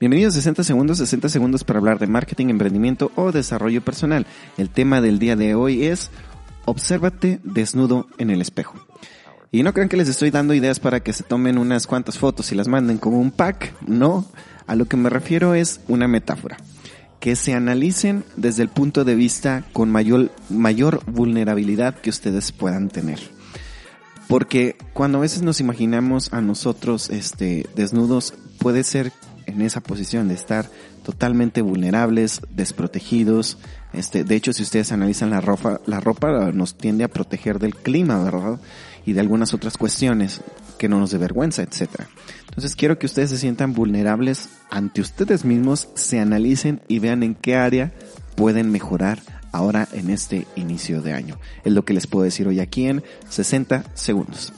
Bienvenidos a 60 segundos, 60 segundos para hablar de marketing, emprendimiento o desarrollo personal. El tema del día de hoy es obsérvate desnudo en el espejo. Y no crean que les estoy dando ideas para que se tomen unas cuantas fotos y las manden como un pack, no. A lo que me refiero es una metáfora. Que se analicen desde el punto de vista con mayor, mayor vulnerabilidad que ustedes puedan tener. Porque cuando a veces nos imaginamos a nosotros este, desnudos, puede ser en esa posición de estar totalmente vulnerables, desprotegidos. Este, de hecho, si ustedes analizan la ropa, la ropa nos tiende a proteger del clima, ¿verdad? Y de algunas otras cuestiones que no nos dé vergüenza, etcétera. Entonces quiero que ustedes se sientan vulnerables ante ustedes mismos, se analicen y vean en qué área pueden mejorar ahora en este inicio de año. Es lo que les puedo decir hoy aquí en 60 segundos.